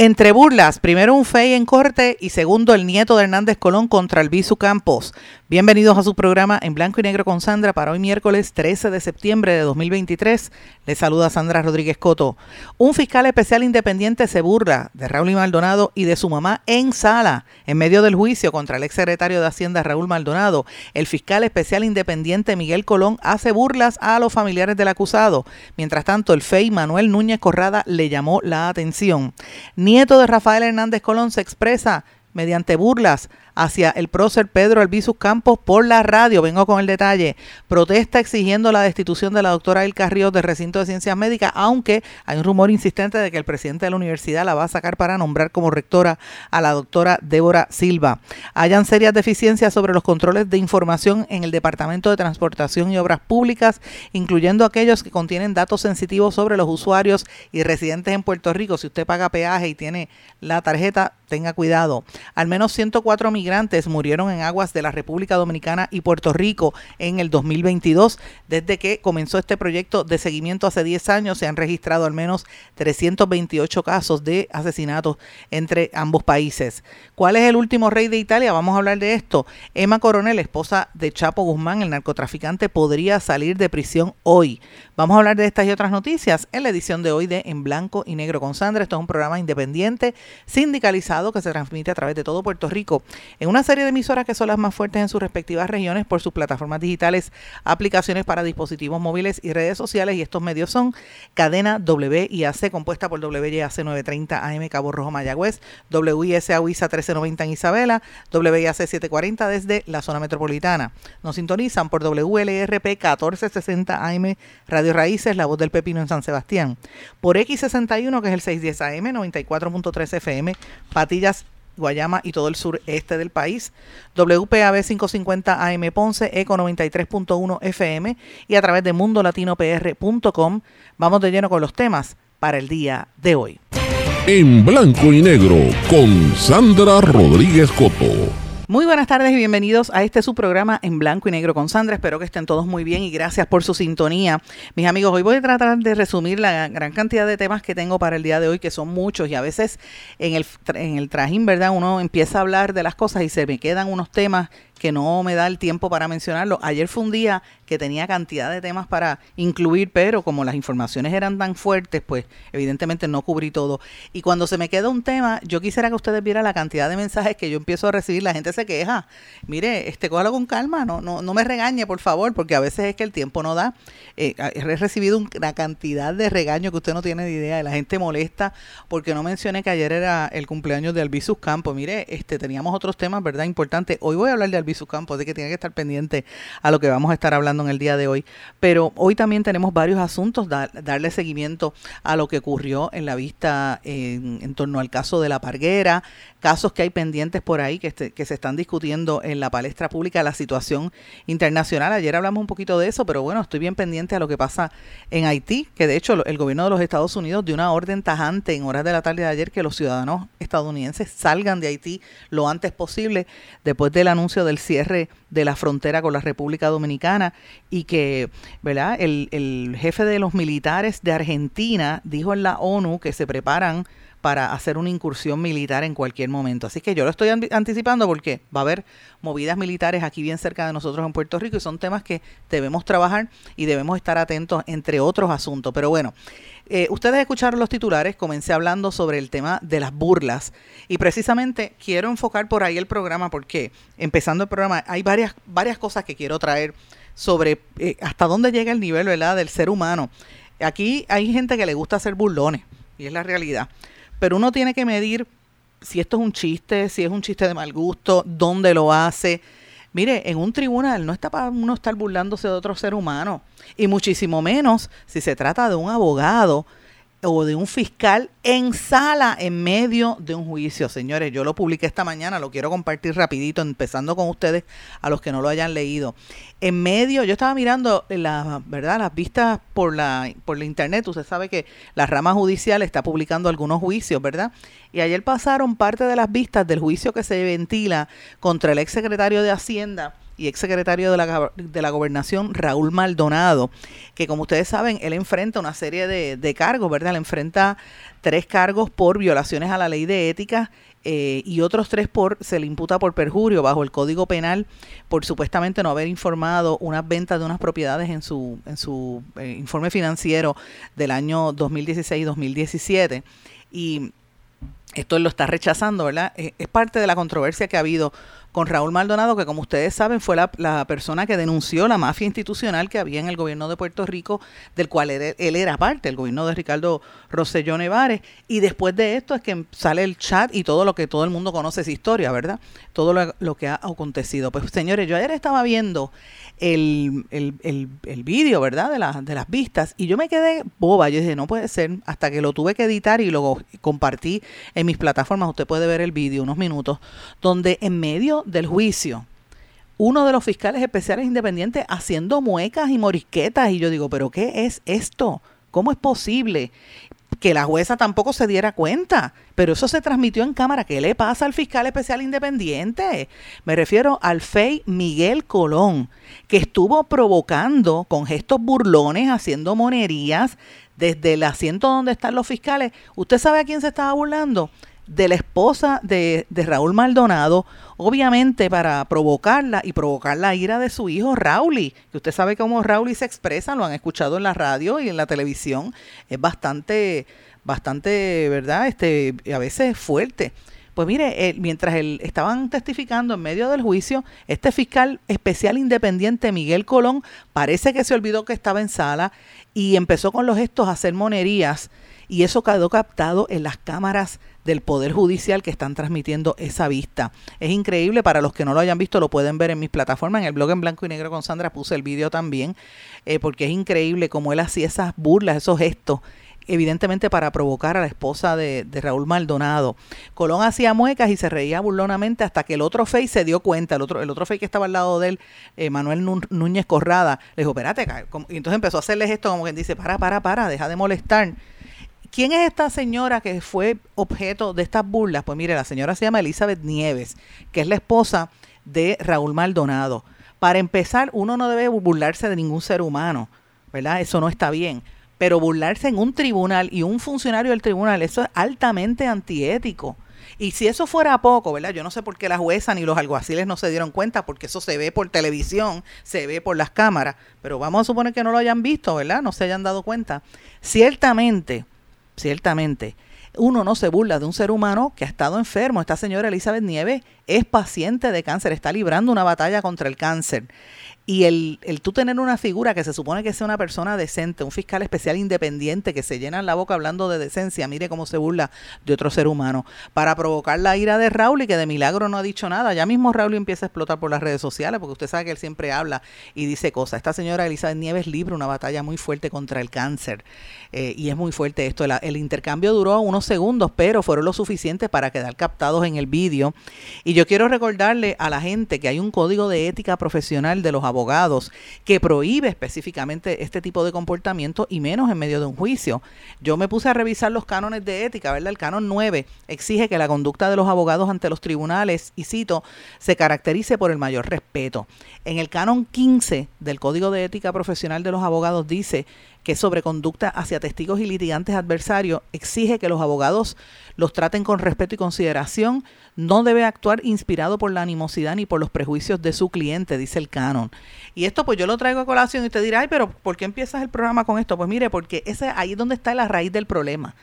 Entre burlas, primero un fey en corte y segundo el nieto de Hernández Colón contra el Bisu Campos. Bienvenidos a su programa en blanco y negro con Sandra para hoy miércoles 13 de septiembre de 2023. Les saluda Sandra Rodríguez Coto. Un fiscal especial independiente se burla de Raúl Maldonado y de su mamá en sala en medio del juicio contra el exsecretario de Hacienda Raúl Maldonado. El fiscal especial independiente Miguel Colón hace burlas a los familiares del acusado. Mientras tanto, el FEI Manuel Núñez Corrada le llamó la atención. Nieto de Rafael Hernández Colón se expresa mediante burlas hacia el prócer Pedro Albizus Campos por la radio. Vengo con el detalle. Protesta exigiendo la destitución de la doctora El Carrillo del recinto de ciencias médicas, aunque hay un rumor insistente de que el presidente de la universidad la va a sacar para nombrar como rectora a la doctora Débora Silva. Hayan serias deficiencias sobre los controles de información en el Departamento de Transportación y Obras Públicas, incluyendo aquellos que contienen datos sensitivos sobre los usuarios y residentes en Puerto Rico. Si usted paga peaje y tiene la tarjeta, tenga cuidado. Al menos 104 migrantes murieron en aguas de la República Dominicana y Puerto Rico en el 2022. Desde que comenzó este proyecto de seguimiento hace 10 años, se han registrado al menos 328 casos de asesinatos entre ambos países. ¿Cuál es el último rey de Italia? Vamos a hablar de esto. Emma Coronel, esposa de Chapo Guzmán, el narcotraficante, podría salir de prisión hoy. Vamos a hablar de estas y otras noticias en la edición de hoy de En Blanco y Negro con Sandra. Esto es un programa independiente, sindicalizado que se transmite a través de todo Puerto Rico en una serie de emisoras que son las más fuertes en sus respectivas regiones por sus plataformas digitales, aplicaciones para dispositivos móviles y redes sociales. Y estos medios son Cadena WIAC, compuesta por WIAC 930 AM Cabo Rojo Mayagüez, WISA UISA 1390 en Isabela, WIAC 740 desde la zona metropolitana. Nos sintonizan por WLRP 1460 AM Radio Raíces, La Voz del Pepino en San Sebastián, por X61 que es el 610 AM 94.3 FM, Patillas, Guayama y todo el sureste del país. WPAB 550 AM Ponce, Eco 93.1 FM y a través de mundolatinopr.com. Vamos de lleno con los temas para el día de hoy. En blanco y negro con Sandra Rodríguez Coto. Muy buenas tardes y bienvenidos a este su programa en blanco y negro con Sandra. Espero que estén todos muy bien y gracias por su sintonía. Mis amigos, hoy voy a tratar de resumir la gran cantidad de temas que tengo para el día de hoy, que son muchos y a veces en el, en el trajín, ¿verdad? Uno empieza a hablar de las cosas y se me quedan unos temas que no me da el tiempo para mencionarlo. Ayer fue un día que tenía cantidad de temas para incluir, pero como las informaciones eran tan fuertes, pues evidentemente no cubrí todo. Y cuando se me queda un tema, yo quisiera que ustedes vieran la cantidad de mensajes que yo empiezo a recibir. La gente se queja. Mire, este, cójalo con calma, no, no, no me regañe, por favor, porque a veces es que el tiempo no da. Eh, he recibido una cantidad de regaño que usted no tiene ni idea. La gente molesta porque no mencioné que ayer era el cumpleaños de Albizus Campos. Mire, este, teníamos otros temas, ¿verdad? Importantes. Hoy voy a hablar de su campo, de que tiene que estar pendiente a lo que vamos a estar hablando en el día de hoy. Pero hoy también tenemos varios asuntos, darle seguimiento a lo que ocurrió en la vista en, torno al caso de la parguera, casos que hay pendientes por ahí que, que se están discutiendo en la palestra pública, la situación internacional. Ayer hablamos un poquito de eso, pero bueno, estoy bien pendiente a lo que pasa en Haití, que de hecho el gobierno de los Estados Unidos dio una orden tajante en horas de la tarde de ayer que los ciudadanos estadounidenses salgan de Haití lo antes posible después del anuncio del cierre de la frontera con la República Dominicana y que ¿verdad? El, el jefe de los militares de Argentina dijo en la ONU que se preparan para hacer una incursión militar en cualquier momento. Así que yo lo estoy anticipando porque va a haber movidas militares aquí bien cerca de nosotros en Puerto Rico y son temas que debemos trabajar y debemos estar atentos entre otros asuntos. Pero bueno, eh, ustedes escucharon los titulares, comencé hablando sobre el tema de las burlas y precisamente quiero enfocar por ahí el programa porque empezando el programa hay varias, varias cosas que quiero traer sobre eh, hasta dónde llega el nivel ¿verdad? del ser humano. Aquí hay gente que le gusta hacer burlones y es la realidad, pero uno tiene que medir si esto es un chiste, si es un chiste de mal gusto, dónde lo hace. Mire, en un tribunal no está para uno estar burlándose de otro ser humano y muchísimo menos si se trata de un abogado o de un fiscal en sala en medio de un juicio. Señores, yo lo publiqué esta mañana, lo quiero compartir rapidito, empezando con ustedes a los que no lo hayan leído. En medio, yo estaba mirando la, ¿verdad? las vistas por la, por la internet, usted sabe que la rama judicial está publicando algunos juicios, ¿verdad? Y ayer pasaron parte de las vistas del juicio que se ventila contra el ex secretario de Hacienda y exsecretario de la, de la Gobernación, Raúl Maldonado, que como ustedes saben, él enfrenta una serie de, de cargos, ¿verdad? Él enfrenta tres cargos por violaciones a la ley de ética eh, y otros tres por se le imputa por perjurio bajo el Código Penal por supuestamente no haber informado unas ventas de unas propiedades en su en su eh, informe financiero del año 2016-2017 y esto lo está rechazando, ¿verdad? Eh, es parte de la controversia que ha habido con Raúl Maldonado, que como ustedes saben fue la, persona que denunció la mafia institucional que había en el gobierno de Puerto Rico, del cual él, era parte, el gobierno de Ricardo Rosselló Nevares. Y después de esto es que sale el chat y todo lo que todo el mundo conoce esa historia, ¿verdad? Todo lo, lo que ha acontecido. Pues señores, yo ayer estaba viendo el, el, el, el vídeo, ¿verdad? De, de las vistas. Y yo me quedé boba. Yo dije, no puede ser. Hasta que lo tuve que editar y lo compartí en mis plataformas. Usted puede ver el vídeo, unos minutos, donde en medio del juicio, uno de los fiscales especiales independientes haciendo muecas y morisquetas. Y yo digo, ¿pero qué es esto? ¿Cómo es posible? que la jueza tampoco se diera cuenta, pero eso se transmitió en cámara. ¿Qué le pasa al fiscal especial independiente? Me refiero al FEI Miguel Colón, que estuvo provocando con gestos burlones, haciendo monerías desde el asiento donde están los fiscales. ¿Usted sabe a quién se estaba burlando? De la esposa de, de, Raúl Maldonado, obviamente para provocarla y provocar la ira de su hijo Raúl, que usted sabe cómo Raúl se expresa, lo han escuchado en la radio y en la televisión, es bastante, bastante, ¿verdad? Este, a veces fuerte. Pues mire, mientras él, estaban testificando en medio del juicio, este fiscal especial independiente Miguel Colón parece que se olvidó que estaba en sala y empezó con los gestos a hacer monerías y eso quedó captado en las cámaras del Poder Judicial que están transmitiendo esa vista. Es increíble, para los que no lo hayan visto, lo pueden ver en mis plataformas, en el blog en blanco y negro con Sandra puse el vídeo también, eh, porque es increíble cómo él hacía esas burlas, esos gestos evidentemente para provocar a la esposa de, Raúl Maldonado. Colón hacía muecas y se reía burlonamente hasta que el otro fey se dio cuenta, el otro, el otro fey que estaba al lado de él, eh, Manuel Núñez Corrada, le dijo, espérate, y entonces empezó a hacerle esto como quien dice, para, para, para, deja de molestar. ¿Quién es esta señora que fue objeto de estas burlas? Pues mire, la señora se llama Elizabeth Nieves, que es la esposa de Raúl Maldonado. Para empezar, uno no debe burlarse de ningún ser humano, ¿verdad? Eso no está bien. Pero burlarse en un tribunal y un funcionario del tribunal, eso es altamente antiético. Y si eso fuera poco, ¿verdad? Yo no sé por qué la jueza ni los alguaciles no se dieron cuenta, porque eso se ve por televisión, se ve por las cámaras, pero vamos a suponer que no lo hayan visto, ¿verdad? No se hayan dado cuenta. Ciertamente, ciertamente, uno no se burla de un ser humano que ha estado enfermo. Esta señora Elizabeth Nieves es paciente de cáncer, está librando una batalla contra el cáncer. Y el, el tú tener una figura que se supone que sea una persona decente, un fiscal especial independiente que se llena la boca hablando de decencia, mire cómo se burla de otro ser humano, para provocar la ira de Raúl y que de milagro no ha dicho nada. Ya mismo Raúl empieza a explotar por las redes sociales, porque usted sabe que él siempre habla y dice cosas. Esta señora Elizabeth Nieves libra una batalla muy fuerte contra el cáncer. Eh, y es muy fuerte esto. El, intercambio duró unos segundos, pero fueron lo suficientes para quedar captados en el vídeo. Y yo quiero recordarle a la gente que hay un código de ética profesional de los abogados que prohíbe específicamente este tipo de comportamiento y menos en medio de un juicio. Yo me puse a revisar los cánones de ética, ¿verdad? El canon 9 exige que la conducta de los abogados ante los tribunales, y cito, se caracterice por el mayor respeto. En el canon 15 del Código de Ética Profesional de los Abogados dice que sobre conducta hacia testigos y litigantes adversarios exige que los abogados los traten con respeto y consideración, no debe actuar inspirado por la animosidad ni por los prejuicios de su cliente, dice el canon. Y esto pues yo lo traigo a colación y usted dirá, ay, pero ¿por qué empiezas el programa con esto? Pues mire, porque ese, ahí es donde está la raíz del problema.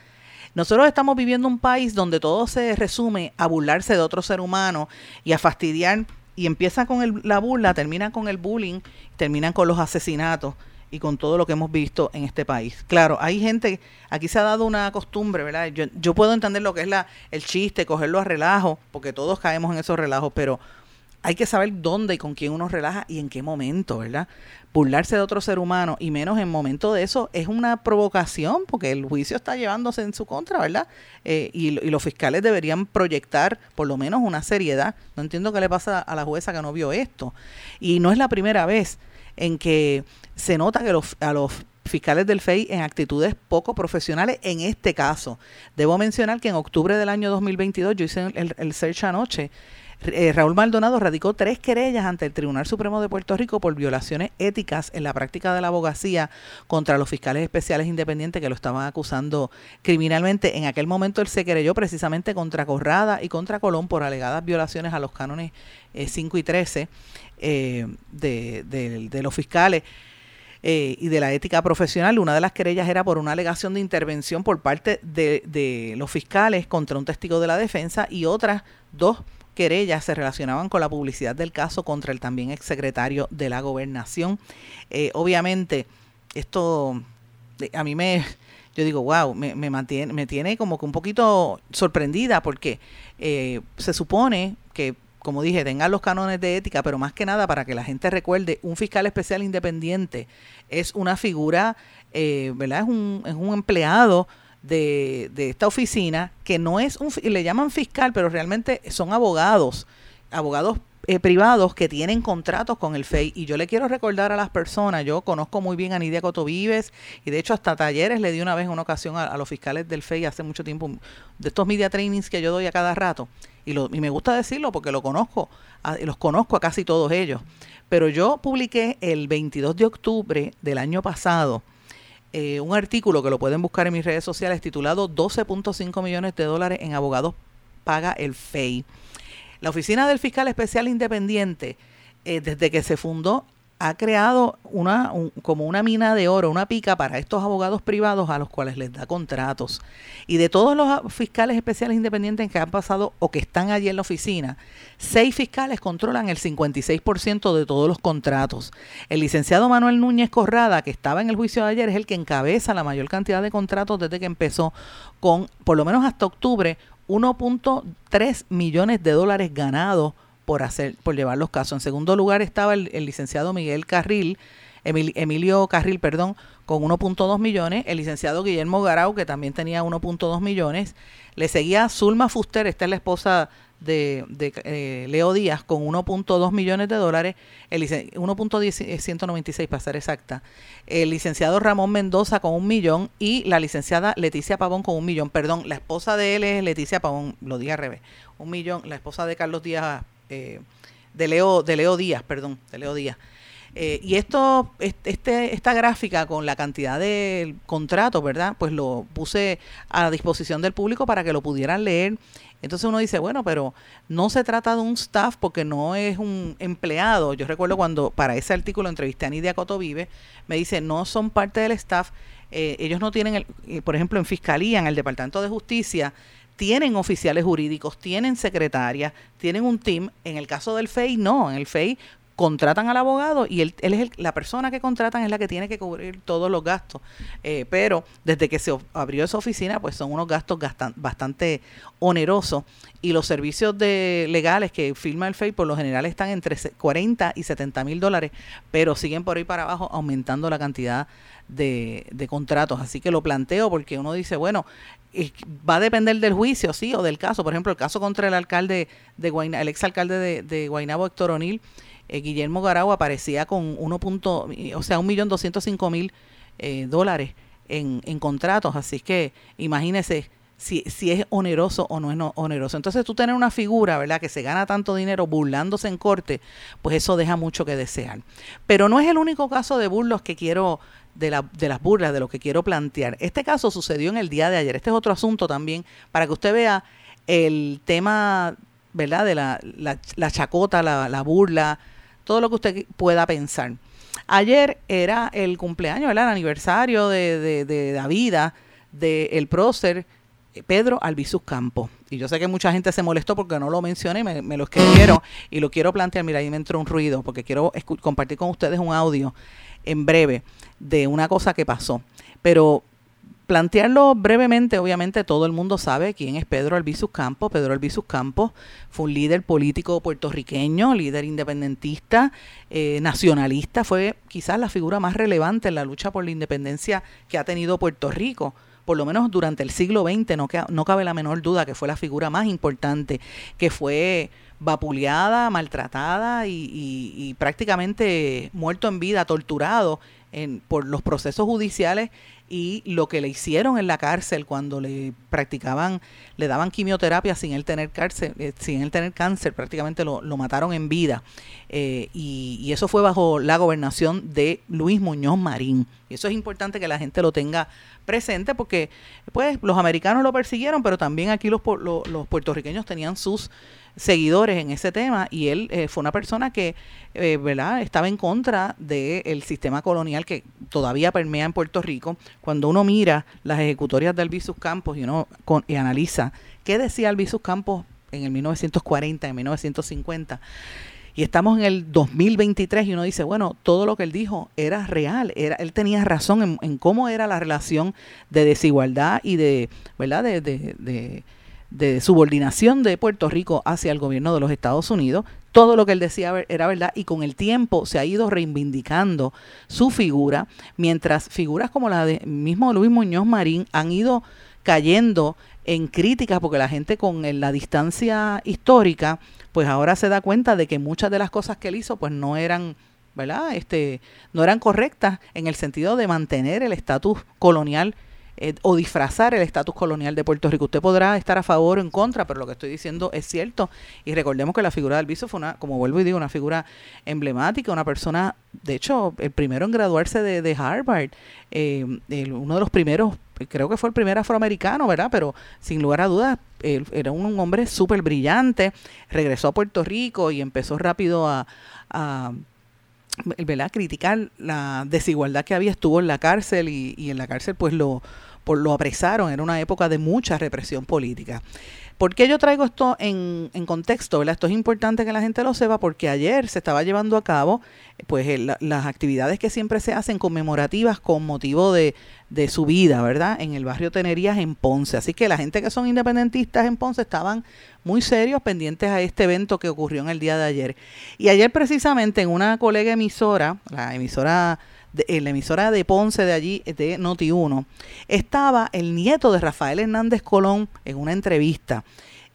Nosotros estamos viviendo un país donde todo se resume a burlarse de otro ser humano y a fastidiar y empieza con la burla, termina con el bullying, terminan con los asesinatos y con todo lo que hemos visto en este país. Claro, hay gente, aquí se ha dado una costumbre, ¿verdad? Yo, yo puedo entender lo que es la, el chiste, cogerlo a relajo, porque todos caemos en esos relajos, pero hay que saber dónde y con quién uno relaja y en qué momento, ¿verdad? Burlarse de otro ser humano y menos en momento de eso es una provocación porque el juicio está llevándose en su contra, ¿verdad? Eh, y, los fiscales deberían proyectar por lo menos una seriedad. No entiendo qué le pasa a la jueza que no vio esto. Y no es la primera vez en que se nota que los, a los fiscales del FEI en actitudes poco profesionales en este caso. Debo mencionar que en octubre del año 2022, yo hice el, search anoche, eh, Raúl Maldonado radicó tres querellas ante el Tribunal Supremo de Puerto Rico por violaciones éticas en la práctica de la abogacía contra los fiscales especiales independientes que lo estaban acusando criminalmente. En aquel momento él se querelló precisamente contra Corrada y contra Colón por alegadas violaciones a los cánones 5 eh, y 13 eh, de, los fiscales. y de la ética profesional. Una de las querellas era por una alegación de intervención por parte de, de, los fiscales contra un testigo de la defensa y otras dos querellas se relacionaban con la publicidad del caso contra el también exsecretario de la gobernación. Eh, obviamente, esto eh, a mí me, yo digo, wow, me, me, mantiene, me tiene como que un poquito sorprendida porque eh, se supone que como dije, tengan los cánones de ética, pero más que nada para que la gente recuerde, un fiscal especial independiente es una figura, ¿verdad? Es un, es un empleado de, de esta oficina, que no es un, le llaman fiscal, pero realmente son abogados, abogados eh, privados que tienen contratos con el FEI. Y yo le quiero recordar a las personas, yo conozco muy bien a Nidia Cotovives y de hecho hasta talleres le di una vez una ocasión a, los fiscales del FEI hace mucho tiempo, de estos media trainings que yo doy a cada rato. Y, me gusta decirlo porque lo conozco, los conozco a casi todos ellos. Pero yo publiqué el 22 de octubre del año pasado eh, un artículo que lo pueden buscar en mis redes sociales titulado 12.5 millones de dólares en abogados paga el FEI. La Oficina del Fiscal Especial Independiente, eh, desde que se fundó, ha creado una como una mina de oro, una pica para estos abogados privados a los cuales les da contratos. Y de todos los fiscales especiales independientes que han pasado o que están allí en la oficina, seis fiscales controlan el 56% de todos los contratos. El licenciado Manuel Núñez Corrada, que estaba en el juicio de ayer, es el que encabeza la mayor cantidad de contratos desde que empezó con, por lo menos hasta octubre, 1.3 millones de dólares ganados por hacer, por llevar los casos. En segundo lugar estaba el, licenciado Miguel Carril, Emilio Carril, perdón, con 1.2 millones, el licenciado Guillermo Garau, que también tenía 1.2 millones, le seguía Zulma Fuster, esta es la esposa de, eh, Leo Díaz, con 1.2 millones de dólares, el 1.196 eh, para ser exacta, el licenciado Ramón Mendoza con un millón. Y la licenciada Leticia Pavón con un millón, perdón, la esposa de él es Leticia Pavón, lo dije al revés, un millón, la esposa de Carlos Díaz eh, de, Leo, de Leo Díaz, perdón, de Leo Díaz. Eh, y esto, este, esta gráfica con la cantidad de contratos, ¿verdad? Pues lo puse a disposición del público para que lo pudieran leer. Entonces uno dice, bueno, pero no se trata de un staff porque no es un empleado. Yo recuerdo cuando para ese artículo entrevisté a Nidia Cotovive, me dice, no son parte del staff. Eh, ellos no tienen, el, por ejemplo, en Fiscalía, en el Departamento de Justicia, tienen oficiales jurídicos, tienen secretarias, tienen un team. En el caso del FEI, no. En el FEI contratan al abogado y él, es la persona que contratan es la que tiene que cubrir todos los gastos. Eh, pero desde que se abrió esa oficina, pues son unos gastos bastante onerosos y los servicios de legales que firma el FEI por lo general están entre 40 y 70 mil dólares, pero siguen por ahí para abajo aumentando la cantidad de contratos. Así que lo planteo porque uno dice, bueno, va a depender del juicio, sí, o del caso. Por ejemplo, el caso contra el alcalde de Guaynabo, el exalcalde de, de Guaynabo, Héctor O'Neill, eh, Guillermo Garau aparecía con 1. o sea, 1.205.000 eh, dólares en, en contratos. Así que imagínese si, si es oneroso o no es oneroso. Entonces tú tener una figura, ¿verdad?, que se gana tanto dinero burlándose en corte, pues eso deja mucho que desear. Pero no es el único caso de burlos que quiero de, la, de las burlas, de lo que quiero plantear. Este caso sucedió en el día de ayer. Este es otro asunto también, para que usted vea el tema, ¿verdad? De la, la, chacota, la, la, burla, todo lo que usted pueda pensar. Ayer era el cumpleaños, ¿verdad? El aniversario de, de, de la vida del prócer Pedro Albizus Campo. Y yo sé que mucha gente se molestó porque no lo mencioné, me, me lo escribieron y lo quiero plantear. Mira, ahí me entró un ruido porque quiero compartir con ustedes un audio en breve de una cosa que pasó. Pero plantearlo brevemente, obviamente todo el mundo sabe quién es Pedro Albizus Campos. Pedro Albizus Campos fue un líder político puertorriqueño, líder independentista, eh, nacionalista, fue quizás la figura más relevante en la lucha por la independencia que ha tenido Puerto Rico por lo menos durante el siglo XX, no, no cabe la menor duda que fue la figura más importante, que fue vapuleada, maltratada y, prácticamente muerto en vida, torturado en, por los procesos judiciales y lo que le hicieron en la cárcel cuando le practicaban, le daban quimioterapia sin él tener cárcel, eh, sin él tener cáncer, prácticamente lo, mataron en vida. Eh, y, eso fue bajo la gobernación de Luis Muñoz Marín. Y eso es importante que la gente lo tenga presente porque pues los americanos lo persiguieron, pero también aquí los, los, los puertorriqueños tenían sus seguidores en ese tema y él eh, fue una persona que eh, ¿verdad? estaba en contra del sistema colonial que todavía permea en Puerto Rico. Cuando uno mira las ejecutorias de Albizus Campos y uno y analiza qué decía Albizus Campos en el 1940, en 1950, y estamos en el 2023 y uno dice, bueno, todo lo que él dijo era real, era, él tenía razón en, cómo era la relación de desigualdad y de, ¿verdad? de, de de subordinación de Puerto Rico hacia el gobierno de los Estados Unidos. Todo lo que él decía era verdad y con el tiempo se ha ido reivindicando su figura, mientras figuras como la de mismo Luis Muñoz Marín han ido cayendo en críticas porque la gente con la distancia histórica pues ahora se da cuenta de que muchas de las cosas que él hizo pues no eran ¿verdad? Este, no eran correctas en el sentido de mantener el estatus colonial eh, o disfrazar el estatus colonial de Puerto Rico. Usted podrá estar a favor o en contra, pero lo que estoy diciendo es cierto. Y recordemos que la figura de Alviso fue una, como vuelvo y digo, una figura emblemática, una persona, de hecho, el primero en graduarse de, Harvard, eh, uno de los primeros, creo que fue el primer afroamericano, ¿verdad? Pero sin lugar a dudas, era un, hombre súper brillante, regresó a Puerto Rico y empezó rápido a, a ¿verdad? criticar la desigualdad que había, estuvo en la cárcel y, y en la cárcel pues lo, por, lo apresaron, era una época de mucha represión política. ¿Por qué yo traigo esto en, en, contexto? Esto es importante que la gente lo sepa porque ayer se estaba llevando a cabo pues las actividades que siempre se hacen conmemorativas con motivo de, de, su vida, ¿verdad? En el barrio Tenerías en Ponce. Así que la gente que son independentistas en Ponce estaban muy serios pendientes a este evento que ocurrió en el día de ayer. Y ayer precisamente en una colega emisora, la emisora en la emisora de Ponce de allí, de Noti1, estaba el nieto de Rafael Hernández Colón en una entrevista.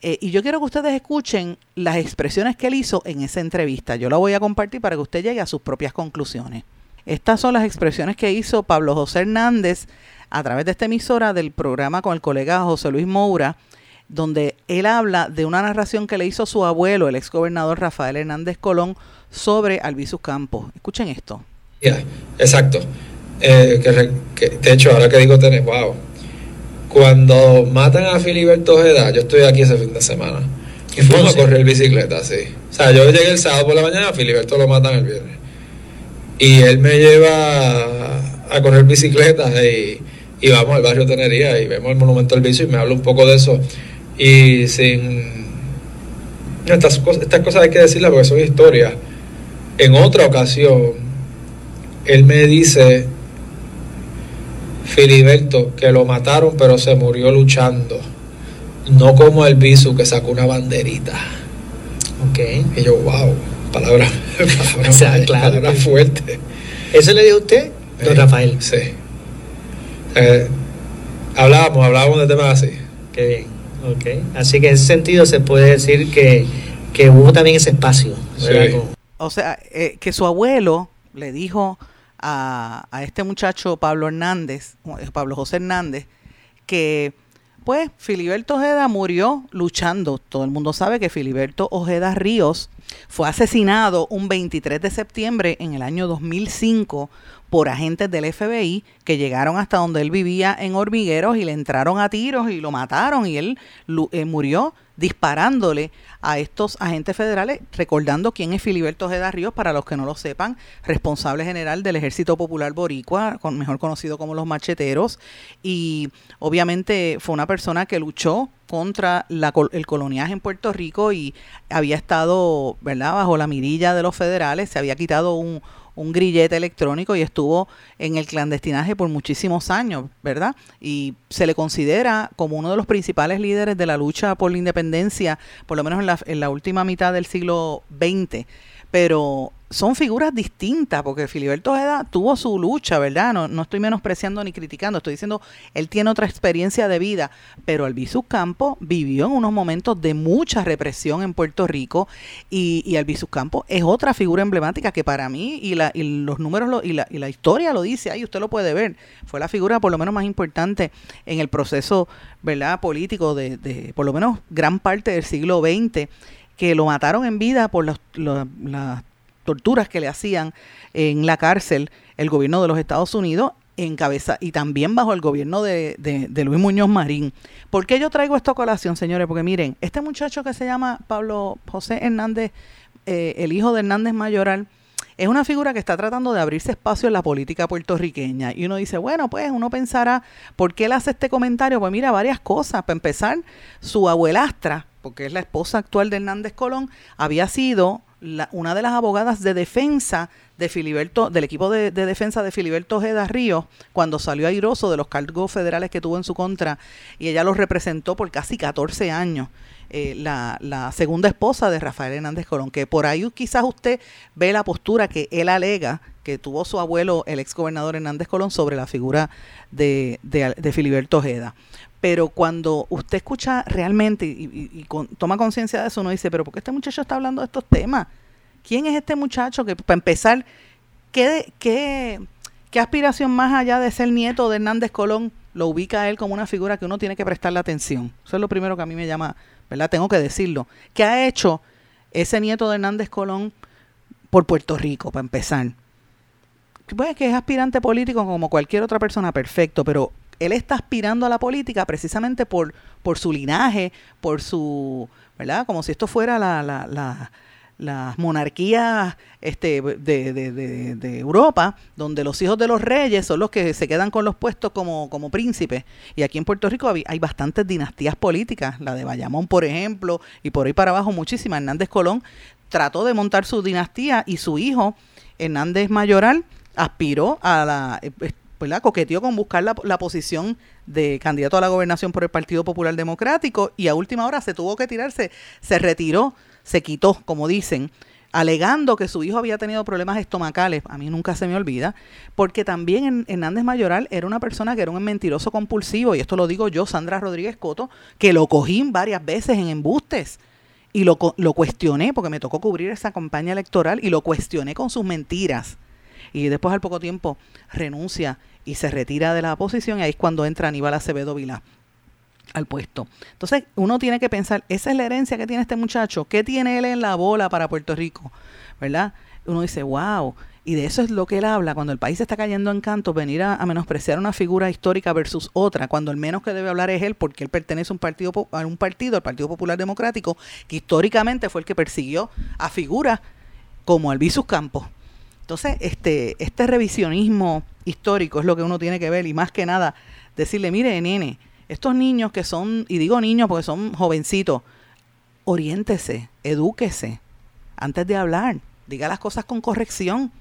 Eh, y yo quiero que ustedes escuchen las expresiones que él hizo en esa entrevista. Yo la voy a compartir para que usted llegue a sus propias conclusiones. Estas son las expresiones que hizo Pablo José Hernández a través de esta emisora del programa con el colega José Luis Moura, donde él habla de una narración que le hizo su abuelo, el exgobernador Rafael Hernández Colón, sobre Albizus Campos. Escuchen esto exacto. Eh, que, de hecho, ahora que digo tener, wow. Cuando matan a Filiberto Ojeda, yo estoy aquí ese fin de semana. Y fuimos a correr bicicleta, sí. O sea, yo llegué el sábado por la mañana, a Filiberto lo matan el viernes. Y él me lleva a correr bicicleta y, y vamos al barrio Tenería y vemos el monumento del vicio y me habla un poco de eso. Y sin. Estas, estas cosas hay que decirlas porque son historias. En otra ocasión, él me dice, Filiberto, que lo mataron pero se murió luchando. No como el Bisu que sacó una banderita. Ok. Y yo, wow, palabra, palabra, fuerte. ¿Eso le dijo usted, don Rafael? Sí. Eh, hablábamos, hablábamos de temas así. Qué bien. Ok. Así que en ese sentido se puede decir que, que hubo también ese espacio. O sea, eh, que su abuelo le dijo a, este muchacho Pablo Hernández, eh, Pablo José Hernández, que pues Filiberto Ojeda murió luchando. Todo el mundo sabe que Filiberto Ojeda Ríos fue asesinado un 23 de septiembre en el año 2005 por agentes del FBI que llegaron hasta donde él vivía en Hormigueros y le entraron a tiros y lo mataron y él eh, murió disparándole a estos agentes federales, recordando quién es Filiberto Ojeda Ríos, para los que no lo sepan, responsable general del Ejército Popular Boricua, mejor conocido como los macheteros, y obviamente fue una persona que luchó contra el coloniaje en Puerto Rico y había estado, ¿verdad?, bajo la mirilla de los federales, se había quitado un, un grillete electrónico y estuvo en el clandestinaje por muchísimos años, ¿verdad? Y se le considera como uno de los principales líderes de la lucha por la independencia, por lo menos en la, en la última mitad del siglo XX. Pero son figuras distintas, porque Filiberto Ojeda tuvo su lucha, ¿verdad? No, no estoy menospreciando ni criticando, estoy diciendo, él tiene otra experiencia de vida, pero Albizu Campo vivió en unos momentos de mucha represión en Puerto Rico y, y Albizu es otra figura emblemática que para mí, y, la, y los números y, la, y la historia lo dice, ahí usted lo puede ver, fue la figura por lo menos más importante en el proceso, ¿verdad?, político de, de por lo menos gran parte del siglo XX que lo mataron en vida por los, las torturas que le hacían en la cárcel el gobierno de los Estados Unidos en cabeza y también bajo el gobierno de, de, Luis Muñoz Marín. ¿Por qué yo traigo esta colación, señores? Porque miren, este muchacho que se llama Pablo José Hernández, eh, el hijo de Hernández Mayoral, es una figura que está tratando de abrirse espacio en la política puertorriqueña. Y uno dice, bueno, pues uno pensará, ¿por qué él hace este comentario? Pues mira, varias cosas. Para empezar, su abuelastra, porque es la esposa actual de Hernández Colón, había sido una de las abogadas de defensa de Filiberto, del equipo de, de, defensa de Filiberto Ojeda Ríos, cuando salió airoso de los cargos federales que tuvo en su contra, y ella los representó por casi 14 años. Eh, la, la, segunda esposa de Rafael Hernández Colón, que por ahí quizás usted ve la postura que él alega que tuvo su abuelo, el ex gobernador Hernández Colón, sobre la figura de, de, de Filiberto Ojeda pero cuando usted escucha realmente y, toma conciencia de eso, uno dice, pero ¿por qué este muchacho está hablando de estos temas? ¿Quién es este muchacho que, para empezar, qué, qué, qué aspiración más allá de ser nieto de Hernández Colón lo ubica a él como una figura que uno tiene que prestarle atención? Eso es lo primero que a mí me llama, ¿verdad? Tengo que decirlo. ¿Qué ha hecho ese nieto de Hernández Colón por Puerto Rico, para empezar? Pues que es aspirante político como cualquier otra persona, perfecto, pero él está aspirando a la política precisamente por, por su linaje, por su, ¿verdad? Como si esto fuera la, la, la las monarquías este, de, de, de, Europa, donde los hijos de los reyes son los que se quedan con los puestos como, como príncipes. Y aquí en Puerto Rico hay, hay, bastantes dinastías políticas, la de Bayamón, por ejemplo, y por ahí para abajo muchísimas. Hernández Colón trató de montar su dinastía y su hijo, Hernández Mayoral, aspiró a la ¿verdad? coqueteó con buscar la, la, posición de candidato a la gobernación por el Partido Popular Democrático y a última hora se tuvo que tirarse, se retiró, se quitó, como dicen, alegando que su hijo había tenido problemas estomacales, a mí nunca se me olvida, porque también Hernández Mayoral era una persona que era un mentiroso compulsivo, y esto lo digo yo, Sandra Rodríguez Coto, que lo cogí varias veces en embustes y lo, lo cuestioné, porque me tocó cubrir esa campaña electoral y lo cuestioné con sus mentiras. Y después al poco tiempo renuncia y se retira de la posición y ahí es cuando entra Aníbal Acevedo Vilá al puesto. Entonces, uno tiene que pensar, esa es la herencia que tiene este muchacho, ¿qué tiene él en la bola para Puerto Rico? ¿Verdad? Uno dice, wow, y de eso es lo que él habla, cuando el país está cayendo en canto, venir a, menospreciar una figura histórica versus otra, cuando el menos que debe hablar es él, porque él pertenece a un partido, a un partido, Partido Popular Democrático, que históricamente fue el que persiguió a figuras como Albizus Campos. Entonces, este, este revisionismo histórico es lo que uno tiene que ver y más que nada decirle, mire, nene, estos niños que son, y digo niños porque son jovencitos, oriéntese, edúquese antes de hablar, diga las cosas con corrección.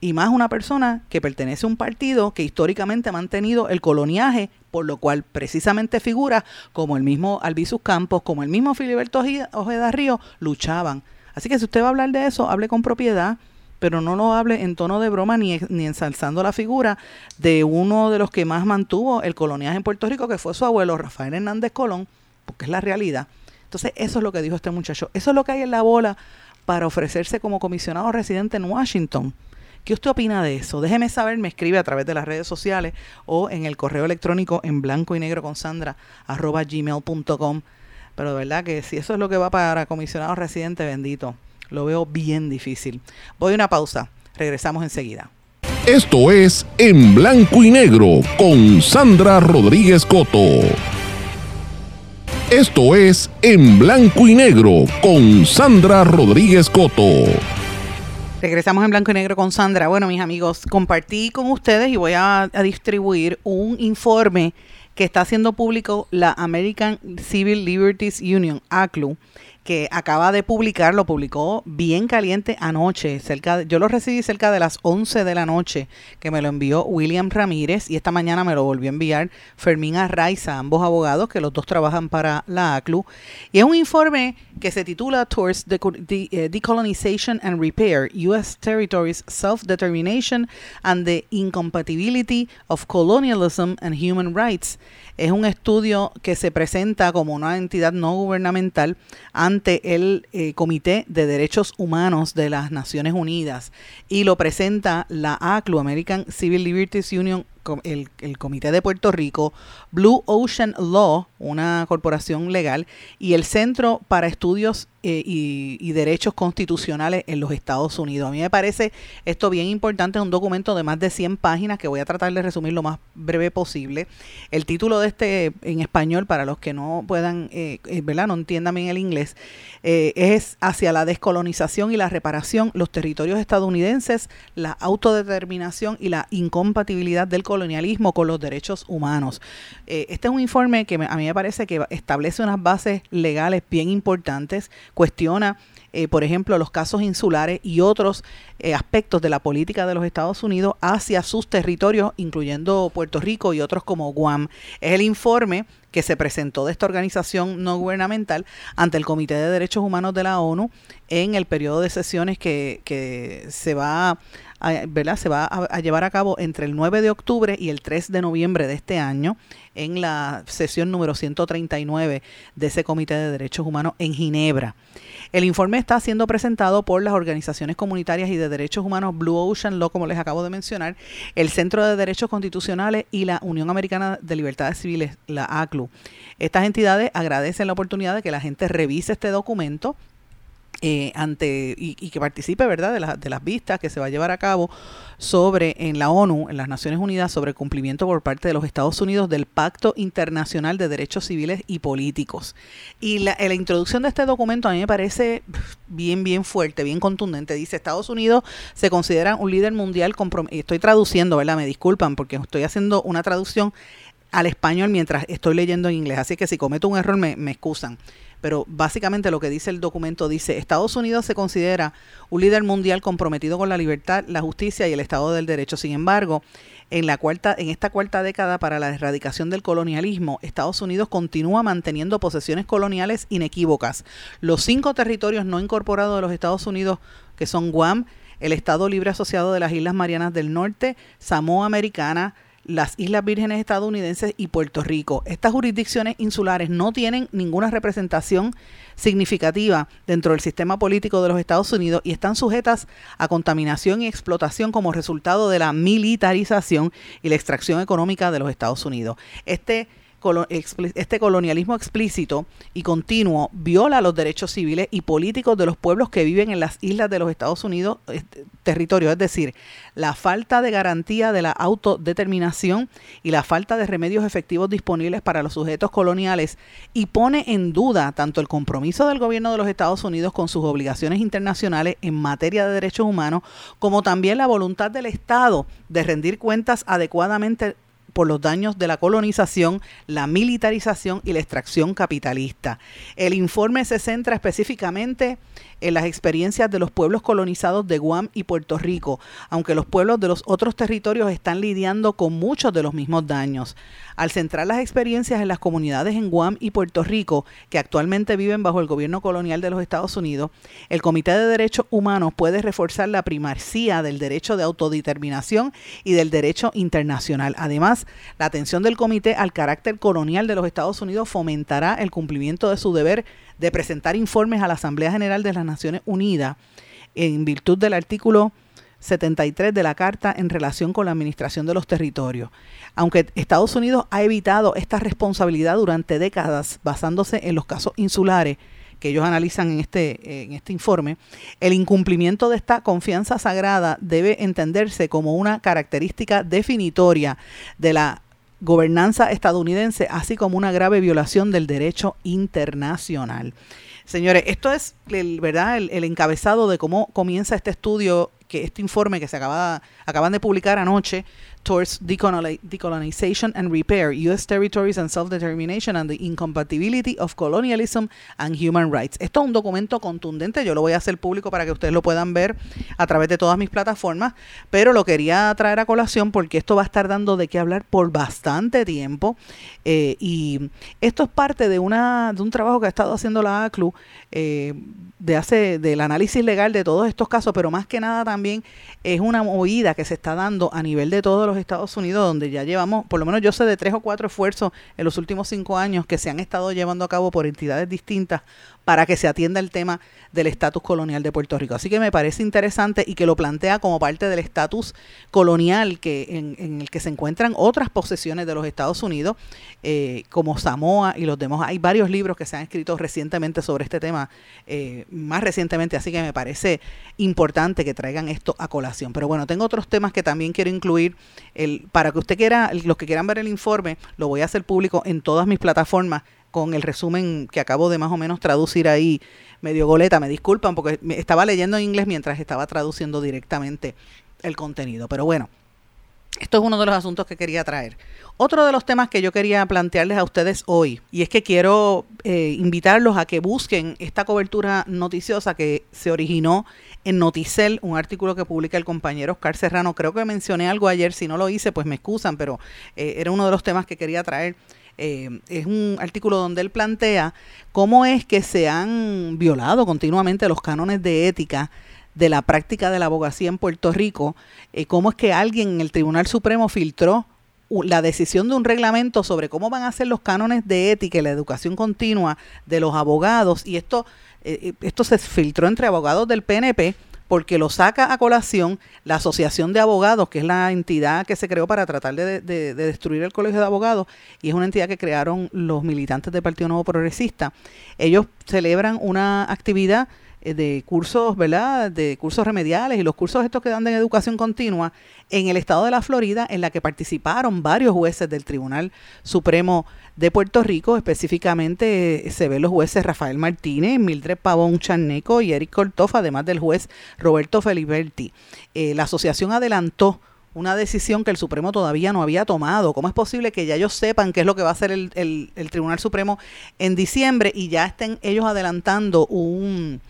Y más una persona que pertenece a un partido que históricamente ha mantenido el coloniaje, por lo cual precisamente figura como el mismo Albizus Campos, como el mismo Filiberto Ojeda Río, luchaban. Así que si usted va a hablar de eso, hable con propiedad pero no lo hable en tono de broma ni, ni ensalzando la figura de uno de los que más mantuvo el coloniaje en Puerto Rico, que fue su abuelo Rafael Hernández Colón, porque es la realidad. Entonces, eso es lo que dijo este muchacho. Eso es lo que hay en la bola para ofrecerse como comisionado residente en Washington. ¿Qué usted opina de eso? Déjeme saber, me escribe a través de las redes sociales o en el correo electrónico en blanco y negro con Sandra arroba gmail.com. Pero de verdad que si eso es lo que va para comisionado residente, bendito. Lo veo bien difícil. Voy a una pausa. Regresamos enseguida. Esto es En Blanco y Negro con Sandra Rodríguez Coto. Esto es En Blanco y Negro con Sandra Rodríguez Coto. Regresamos en blanco y negro con Sandra. Bueno, mis amigos, compartí con ustedes y voy a, a distribuir un informe que está haciendo público la American Civil Liberties Union, ACLU, que acaba de publicar, lo publicó bien caliente anoche, cerca yo lo recibí cerca de las 11 de la noche, que me lo envió William Ramírez y esta mañana me lo volvió a enviar Fermín Arraiza, ambos abogados que los dos trabajan para la ACLU. Y es un informe que se titula Towards eh, Decolonization and Repair, U.S. Territories Self-Determination and the Incompatibility of Colonialism and Human Rights. Es un estudio que se presenta como una entidad no gubernamental ante el eh, Comité de Derechos Humanos de las Naciones Unidas y lo presenta la ACLU, American Civil Liberties Union el, Comité de Puerto Rico, Blue Ocean Law, una corporación legal, y el Centro para Estudios eh, y, Derechos Constitucionales en los Estados Unidos. A mí me parece esto bien importante, es un documento de más de 100 páginas que voy a tratar de resumir lo más breve posible. El título de este en español, para los que no puedan, eh, eh ¿verdad? No entiendan bien el inglés, eh, es hacia la descolonización y la reparación, los territorios estadounidenses, la autodeterminación y la incompatibilidad del colonialismo con los derechos humanos. este es un informe que a mí me parece que establece unas bases legales bien importantes cuestiona, eh, por ejemplo, los casos insulares y otros eh, aspectos de la política de los Estados Unidos hacia sus territorios, incluyendo Puerto Rico y otros como Guam. Es el informe que se presentó de esta organización no gubernamental ante el Comité de Derechos Humanos de la ONU en el periodo de sesiones que, que se va se va a, llevar a cabo entre el 9 de octubre y el 3 de noviembre de este año en la sesión número 139 de ese Comité de Derechos Humanos en Ginebra. El informe está siendo presentado por las organizaciones comunitarias y de derechos humanos Blue Ocean Law, como les acabo de mencionar, el Centro de Derechos Constitucionales y la Unión Americana de Libertades Civiles, la ACLU. Estas entidades agradecen la oportunidad de que la gente revise este documento eh, ante y, que participe verdad de, de, las vistas que se va a llevar a cabo sobre en la ONU en las Naciones Unidas sobre el cumplimiento por parte de los Estados Unidos del Pacto Internacional de Derechos Civiles y Políticos. Y la, la introducción de este documento a mí me parece bien bien fuerte bien contundente. Dice Estados Unidos se considera un líder mundial comprometido estoy traduciendo verdad me disculpan porque estoy haciendo una traducción al español mientras estoy leyendo en inglés. Así que si cometo un error me, me excusan pero básicamente lo que dice el documento dice, Estados Unidos se considera un líder mundial comprometido con la libertad, la justicia y el Estado del Derecho. Sin embargo, en, la cuarta, en esta cuarta década para la erradicación del colonialismo, Estados Unidos continúa manteniendo posesiones coloniales inequívocas. Los cinco territorios no incorporados de los Estados Unidos, que son Guam, el Estado Libre Asociado de las Islas Marianas del Norte, Samoa Americana, las Islas Vírgenes estadounidenses y Puerto Rico. Estas jurisdicciones insulares no tienen ninguna representación significativa dentro del sistema político de los Estados Unidos y están sujetas a contaminación y explotación como resultado de la militarización y la extracción económica de los Estados Unidos. Este este colonialismo explícito y continuo viola los derechos civiles y políticos de los pueblos que viven en las islas de los Estados Unidos, este, territorio, es decir, la falta de garantía de la autodeterminación y la falta de remedios efectivos disponibles para los sujetos coloniales y pone en duda tanto el compromiso del gobierno de los Estados Unidos con sus obligaciones internacionales en materia de derechos humanos, como también la voluntad del Estado de rendir cuentas adecuadamente por los daños de la colonización, la militarización y la extracción capitalista. El informe se centra específicamente en las experiencias de los pueblos colonizados de Guam y Puerto Rico, aunque los pueblos de los otros territorios están lidiando con muchos de los mismos daños. Al centrar las experiencias en las comunidades en Guam y Puerto Rico, que actualmente viven bajo el gobierno colonial de los Estados Unidos, el Comité de Derechos Humanos puede reforzar la primacía del derecho de autodeterminación y del derecho internacional. Además, la atención del Comité al carácter colonial de los Estados Unidos fomentará el cumplimiento de su deber de presentar informes a la Asamblea General de las Naciones Unidas en virtud del artículo 73 de la Carta en relación con la administración de los territorios. Aunque Estados Unidos ha evitado esta responsabilidad durante décadas basándose en los casos insulares que ellos analizan en este, en este informe, el incumplimiento de esta confianza sagrada debe entenderse como una característica definitoria de la gobernanza estadounidense, así como una grave violación del derecho internacional. Señores, esto es el, ¿verdad? El, encabezado de cómo comienza este estudio, que este informe que se acaba, acaban de publicar anoche Towards Decolonization and Repair, U.S. Territories and Self-Determination and the Incompatibility of Colonialism and Human Rights. Esto es un documento contundente, yo lo voy a hacer público para que ustedes lo puedan ver a través de todas mis plataformas, pero lo quería traer a colación porque esto va a estar dando de qué hablar por bastante tiempo eh, y esto es parte de, una, de un trabajo que ha estado haciendo la ACLU eh, de hace, del análisis legal de todos estos casos, pero más que nada también es una movida que se está dando a nivel de todos los Estados Unidos, donde ya llevamos, por lo menos yo sé de tres o cuatro esfuerzos en los últimos cinco años que se han estado llevando a cabo por entidades distintas para que se atienda el tema del estatus colonial de Puerto Rico. Así que me parece interesante y que lo plantea como parte del estatus colonial que en, el que se encuentran otras posesiones de los Estados Unidos, eh, como Samoa y los demás. Hay varios libros que se han escrito recientemente sobre este tema, eh, más recientemente, así que me parece importante que traigan esto a colación. Pero bueno, tengo otros temas que también quiero incluir. Para que usted quiera, los que quieran ver el informe, lo voy a hacer público en todas mis plataformas con el resumen que acabo de más o menos traducir ahí, medio goleta, me disculpan porque estaba leyendo en inglés mientras estaba traduciendo directamente el contenido. Pero bueno, esto es uno de los asuntos que quería traer. Otro de los temas que yo quería plantearles a ustedes hoy, y es que quiero eh, invitarlos a que busquen esta cobertura noticiosa que se originó en Noticel, un artículo que publica el compañero Oscar Serrano. Creo que mencioné algo ayer, si no lo hice, pues me excusan, pero eh, era uno de los temas que quería traer eh, es un artículo donde él plantea cómo es que se han violado continuamente los cánones de ética de la práctica de la abogacía en Puerto Rico, eh, cómo es que alguien en el Tribunal Supremo filtró la decisión de un reglamento sobre cómo van a ser los cánones de ética y la educación continua de los abogados. Y esto eh, esto se filtró entre abogados del PNP porque lo saca a colación la Asociación de Abogados, que es la entidad que se creó para tratar de, destruir el Colegio de Abogados, y es una entidad que crearon los militantes del Partido Nuevo Progresista. Ellos celebran una actividad de cursos, ¿verdad? De cursos remediales y los cursos estos que dan de educación continua en el estado de la Florida, en la que participaron varios jueces del Tribunal Supremo de Puerto Rico, específicamente eh, se ven los jueces Rafael Martínez, Mildred Pavón Charneco y Eric Cortoff, además del juez Roberto Feliberti. Eh, la asociación adelantó una decisión que el Supremo todavía no había tomado. ¿Cómo es posible que ya ellos sepan qué es lo que va a hacer el, el Tribunal Supremo en diciembre y ya estén ellos adelantando un,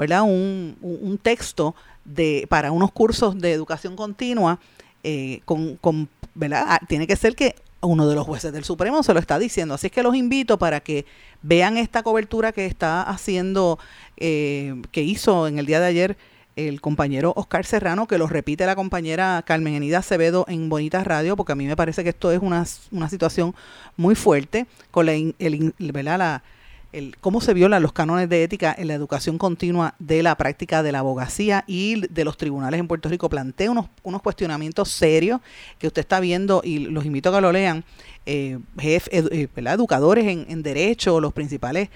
¿verdad? Un, un, texto de, para unos cursos de educación continua eh, con, con, ¿verdad? Ah, tiene que ser que uno de los jueces del Supremo se lo está diciendo. Así es que los invito para que vean esta cobertura que está haciendo, eh, que hizo en el día de ayer el compañero Oscar Serrano, que lo repite la compañera Carmen Enida Acevedo en Bonitas Radio, porque a mí me parece que esto es una, una situación muy fuerte con la, el, ¿verdad? la el, cómo se violan los cánones de ética en la educación continua de la práctica de la abogacía y de los tribunales en Puerto Rico. Plantea unos, cuestionamientos serios que usted está viendo y los invito a que lo lean. Eh, eh educadores en, derecho, los principales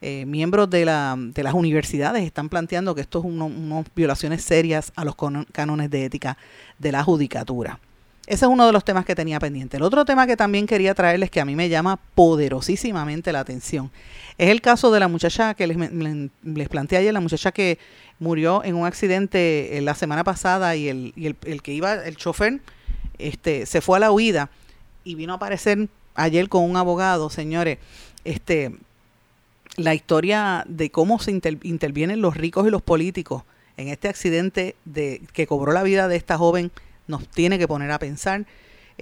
eh, miembros de, la, de las universidades están planteando que esto es unas violaciones serias a los cánones de ética de la judicatura. Ese es uno de los temas que tenía pendiente. El otro tema que también quería traerles, que a mí me llama poderosísimamente la atención, es el caso de la muchacha que les, les planteé ayer, la muchacha que murió en un accidente eh, la semana pasada y el, el, que iba, el chofer, este, se fue a la huida y vino a aparecer ayer con un abogado, señores, este, la historia de cómo se intervienen los ricos y los políticos en este accidente de que cobró la vida de esta joven nos tiene que poner a pensar.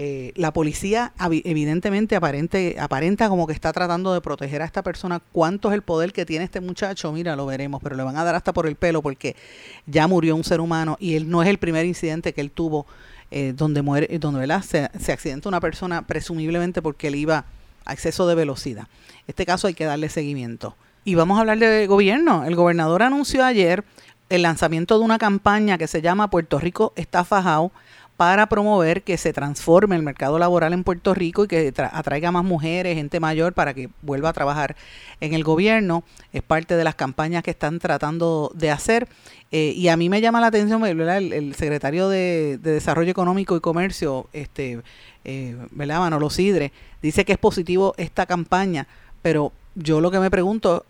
Eh, la policía evidentemente aparente, aparenta como que está tratando de proteger a esta persona. ¿Cuánto es el poder que tiene este muchacho? Mira, lo veremos, pero le van a dar hasta por el pelo porque ya murió un ser humano y él no es el primer incidente que él tuvo eh, donde muere, donde Se, se accidenta una persona presumiblemente porque él iba a exceso de velocidad. Este caso hay que darle seguimiento. Y vamos a hablar de gobierno. El gobernador anunció ayer el lanzamiento de una campaña que se llama Puerto Rico está fajado para promover que se transforme el mercado laboral en Puerto Rico y que atraiga más mujeres, gente mayor para que vuelva a trabajar en el gobierno. Es parte de las campañas que están tratando de hacer. Eh, y a mí me llama la atención, El, el secretario de, Desarrollo Económico y Comercio, este, eh, ¿verdad? Manolo Sidre, dice que es positivo esta campaña, pero yo lo que me pregunto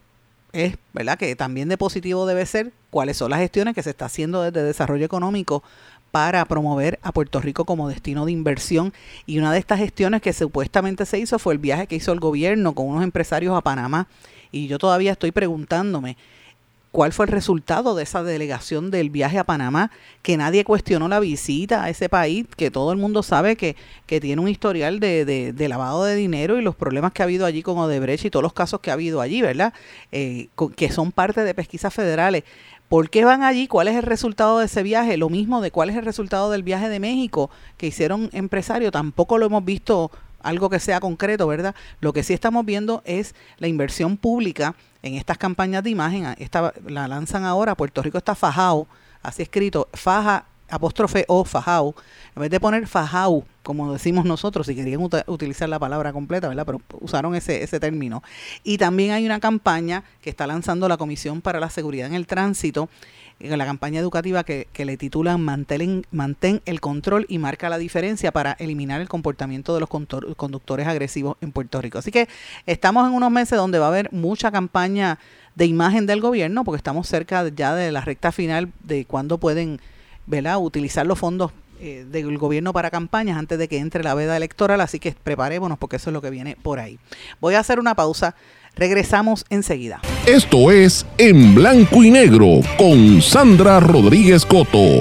es, ¿verdad? Que también de positivo debe ser cuáles son las gestiones que se está haciendo desde desarrollo económico para promover a Puerto Rico como destino de inversión. Y una de estas gestiones que supuestamente se hizo fue el viaje que hizo el gobierno con unos empresarios a Panamá. Y yo todavía estoy preguntándome cuál fue el resultado de esa delegación del viaje a Panamá, que nadie cuestionó la visita a ese país, que todo el mundo sabe que, que tiene un historial de, de, lavado de dinero y los problemas que ha habido allí con Odebrecht y todos los casos que ha habido allí, ¿verdad? Eh, que son parte de pesquisas federales. ¿Por qué van allí? ¿Cuál es el resultado de ese viaje? Lo mismo de cuál es el resultado del viaje de México que hicieron empresarios, tampoco lo hemos visto algo que sea concreto, ¿verdad? Lo que sí estamos viendo es la inversión pública en estas campañas de imagen. Esta, la lanzan ahora, Puerto Rico está fajado, así escrito, faja apóstrofe o fajau, en vez de poner fajau, como decimos nosotros, si querían utilizar la palabra completa, ¿verdad? Pero usaron ese, ese término. Y también hay una campaña que está lanzando la Comisión para la Seguridad en el Tránsito, la campaña educativa que, que le titulan mantén, mantén el control y marca la diferencia para eliminar el comportamiento de los conductores agresivos en Puerto Rico. Así que estamos en unos meses donde va a haber mucha campaña de imagen del gobierno, porque estamos cerca ya de la recta final de cuándo pueden ¿verdad? utilizar los fondos eh, del gobierno para campañas antes de que entre la veda electoral, así que preparémonos porque eso es lo que viene por ahí. Voy a hacer una pausa, regresamos enseguida. Esto es En Blanco y Negro con Sandra Rodríguez Coto.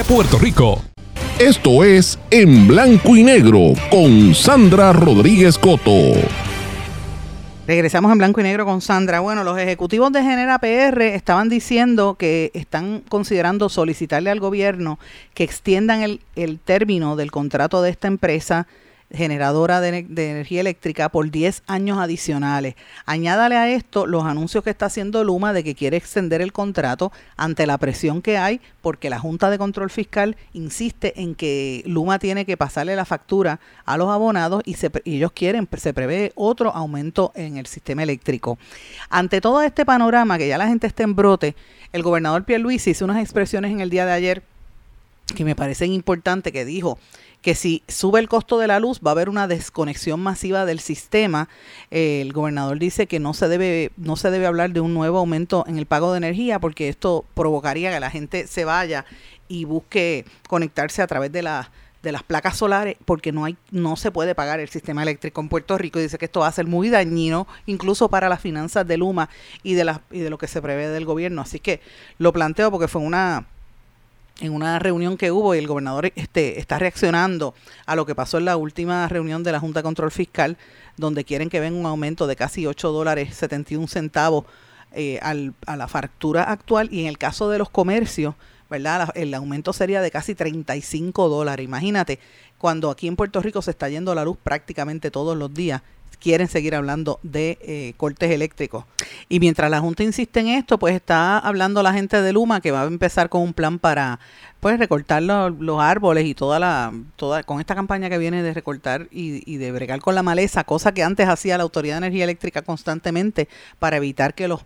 Puerto Rico. Esto es En Blanco y Negro con Sandra Rodríguez Coto. Regresamos en blanco y negro con Sandra. Bueno, los ejecutivos de Genera PR estaban diciendo que están considerando solicitarle al gobierno que extiendan el, el término del contrato de esta empresa generadora de, energía eléctrica por 10 años adicionales. Añádale a esto los anuncios que está haciendo Luma de que quiere extender el contrato ante la presión que hay porque la Junta de Control Fiscal insiste en que Luma tiene que pasarle la factura a los abonados y, se, ellos quieren, se prevé otro aumento en el sistema eléctrico. Ante todo este panorama, que ya la gente está en brote, el gobernador Pierluisi hizo unas expresiones en el día de ayer que me parecen importantes, que dijo que si sube el costo de la luz va a haber una desconexión masiva del sistema. el gobernador dice que no se debe no se debe hablar de un nuevo aumento en el pago de energía porque esto provocaría que la gente se vaya y busque conectarse a través de la de las placas solares porque no hay no se puede pagar el sistema eléctrico en Puerto Rico y dice que esto va a ser muy dañino incluso para las finanzas de Luma y de las y de lo que se prevé del gobierno así que lo planteo porque fue una en una reunión que hubo y el gobernador este, está reaccionando a lo que pasó en la última reunión de la Junta de Control Fiscal, donde quieren que venga un aumento de casi 8 dólares 71 centavos eh, al, a la factura actual y en el caso de los comercios, ¿verdad? El aumento sería de casi 35 dólares. Imagínate, cuando aquí en Puerto Rico se está yendo la luz prácticamente todos los días, quieren seguir hablando de eh, cortes eléctricos. Y mientras la Junta insiste en esto, pues está hablando la gente de Luma que va a empezar con un plan para pues recortar lo- los árboles y toda la toda con esta campaña que viene de recortar y, y de bregar con la maleza, cosa que antes hacía la Autoridad de Energía Eléctrica constantemente para evitar que los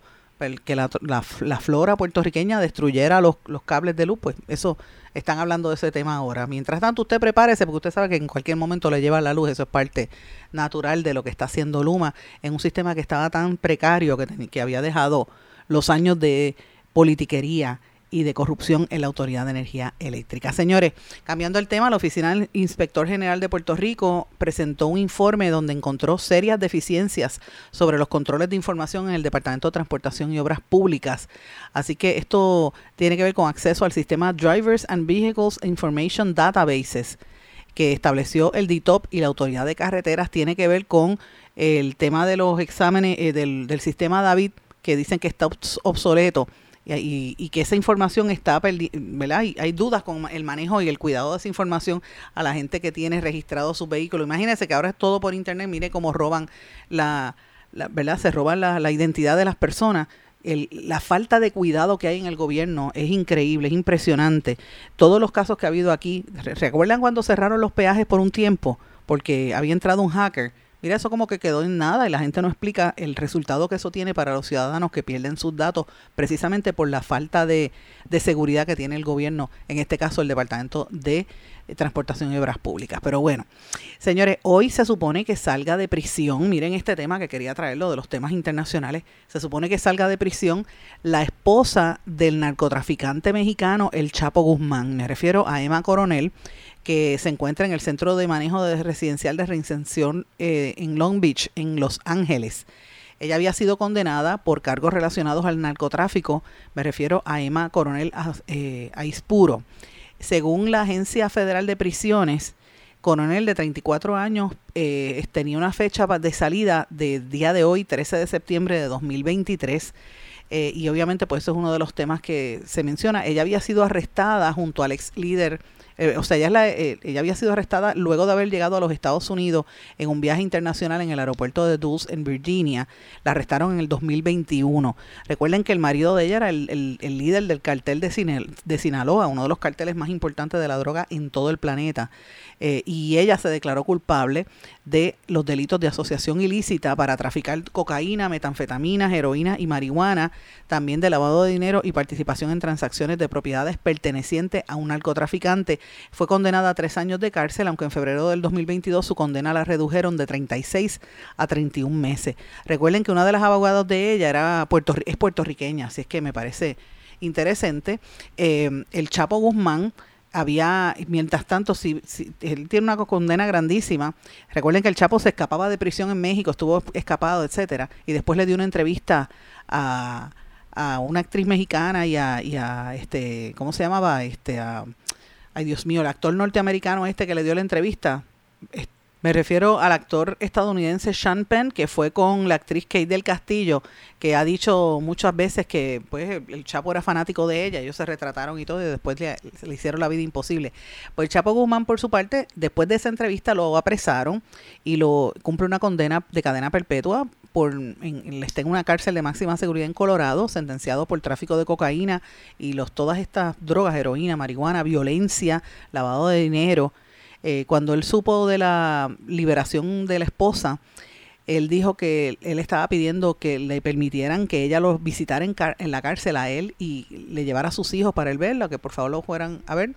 que la, la- la flora puertorriqueña destruyera los, los cables de luz, pues eso están hablando de ese tema ahora. Mientras tanto, usted prepárese porque usted sabe que en cualquier momento le lleva la luz, eso es parte natural de lo que está haciendo Luma en un sistema que estaba tan precario que, que había dejado los años de politiquería y de corrupción en la Autoridad de Energía Eléctrica. Señores, cambiando el tema, la Oficina del Inspector General de Puerto Rico presentó un informe donde encontró serias deficiencias sobre los controles de información en el Departamento de Transportación y Obras Públicas. Así que esto tiene que ver con acceso al sistema Drivers and Vehicles Information Databases que estableció el DITOP y la Autoridad de Carreteras tiene que ver con el tema de los exámenes eh, del, sistema David que dicen que está obs- obsoleto y, que esa información está ¿verdad? Y hay dudas con el manejo y el cuidado de esa información a la gente que tiene registrado su vehículo. Imagínense que ahora es todo por internet, mire cómo roban la, ¿verdad? Se roban la, la identidad de las personas. La falta de cuidado que hay en el gobierno es increíble, es impresionante. Todos los casos que ha habido aquí, ¿re- ¿recuerdan cuando cerraron los peajes por un tiempo? Porque había entrado un hacker. Mira, eso como que quedó en nada y la gente no explica el resultado que eso tiene para los ciudadanos que pierden sus datos precisamente por la falta de, de seguridad que tiene el gobierno, en este caso el Departamento de Transportación y Obras Públicas. Pero bueno, señores, hoy se supone que salga de prisión, miren este tema que quería traerlo de los temas internacionales, se supone que salga de prisión la esposa del narcotraficante mexicano, el Chapo Guzmán, me refiero a Emma Coronel, que se encuentra en el Centro de Manejo de Residencial de Reinserción eh, en Long Beach, en Los Ángeles. Ella había sido condenada por cargos relacionados al narcotráfico, me refiero a Emma Coronel eh, Aispuro. Según la Agencia Federal de Prisiones, Coronel de 34 años eh, tenía una fecha de salida de día de hoy, 13 de septiembre de 2023. eh, y obviamente pues eso es uno de los temas que se menciona. Ella había sido arrestada junto al ex líder eh, o sea, ella, es la- eh, ella había sido arrestada luego de haber llegado a los Estados Unidos en un viaje internacional en el aeropuerto de Dulce, en Virginia. La arrestaron en el 2021. Recuerden que el marido de ella era el, el- líder del cartel de, de Sinaloa, uno de los carteles más importantes de la droga en todo el planeta. Eh, y ella se declaró culpable de los delitos de asociación ilícita para traficar cocaína, metanfetaminas, heroína y marihuana, también de lavado de dinero y participación en transacciones de propiedades pertenecientes a un narcotraficante. Fue condenada a tres años de cárcel, aunque en febrero del 2022 su condena la redujeron de 36 a 31 meses. Recuerden que una de las abogadas de ella era puertorri- es puertorriqueña, así es que me parece interesante. Eh, el Chapo Guzmán había, mientras tanto, si, si- él tiene una condena grandísima. Recuerden que el Chapo se escapaba de prisión en México, estuvo escapado, etcétera, y después le dio una entrevista a, a una actriz mexicana y a, y a, este, ¿cómo se llamaba? Este, a, ay Dios mío, el actor norteamericano este que le dio la entrevista. Me refiero al actor estadounidense Sean Penn, que fue con la actriz Kate del Castillo, que ha dicho muchas veces que pues el- Chapo era fanático de ella, ellos se retrataron y todo, y después le, le hicieron la vida imposible. Pues el Chapo Guzmán, por su parte, después de esa entrevista lo apresaron y lo cumple una condena de cadena perpetua por en, está en una cárcel de máxima seguridad en Colorado, sentenciado por tráfico de cocaína y los todas estas drogas, heroína, marihuana, violencia, lavado de dinero. Eh, cuando él supo de la liberación de la esposa, él dijo que él estaba pidiendo que le permitieran que ella lo visitara en, en la cárcel a él y le llevara a sus hijos para él verlo, que por favor lo fueran a ver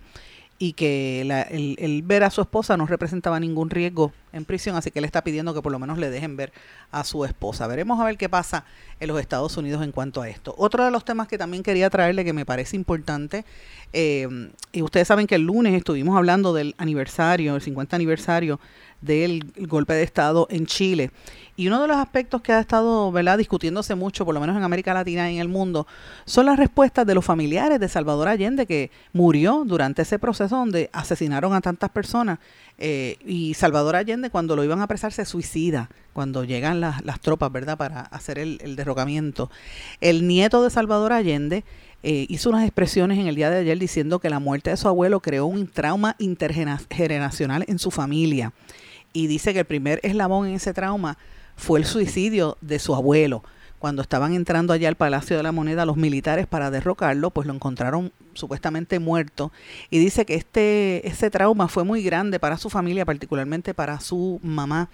y que la- el, el ver a su esposa no representaba ningún riesgo en prisión, así que él está pidiendo que por lo menos le dejen ver a su esposa. Veremos a ver qué pasa en los Estados Unidos en cuanto a esto. Otro de los temas que también quería traerle que me parece importante, eh, y ustedes saben que el lunes estuvimos hablando del aniversario, el 50 aniversario del golpe de Estado en Chile. Y uno de los aspectos que ha estado ¿verdad? discutiéndose mucho, por lo menos en América Latina y en el mundo, son las respuestas de los familiares de Salvador Allende, que murió durante ese proceso donde asesinaron a tantas personas. Eh, y Salvador Allende, cuando lo iban a apresar, se suicida, cuando llegan las, las tropas, ¿verdad?, para hacer el, derrocamiento. El nieto de Salvador Allende eh, hizo unas expresiones en el día de ayer diciendo que la muerte de su abuelo creó un trauma intergeneracional en su familia. Y dice que el primer eslabón en ese trauma fue el suicidio de su abuelo. Cuando estaban entrando allá al Palacio de la Moneda los militares para derrocarlo, pues lo encontraron supuestamente muerto. Y dice que este, ese trauma fue muy grande para su familia, particularmente para su mamá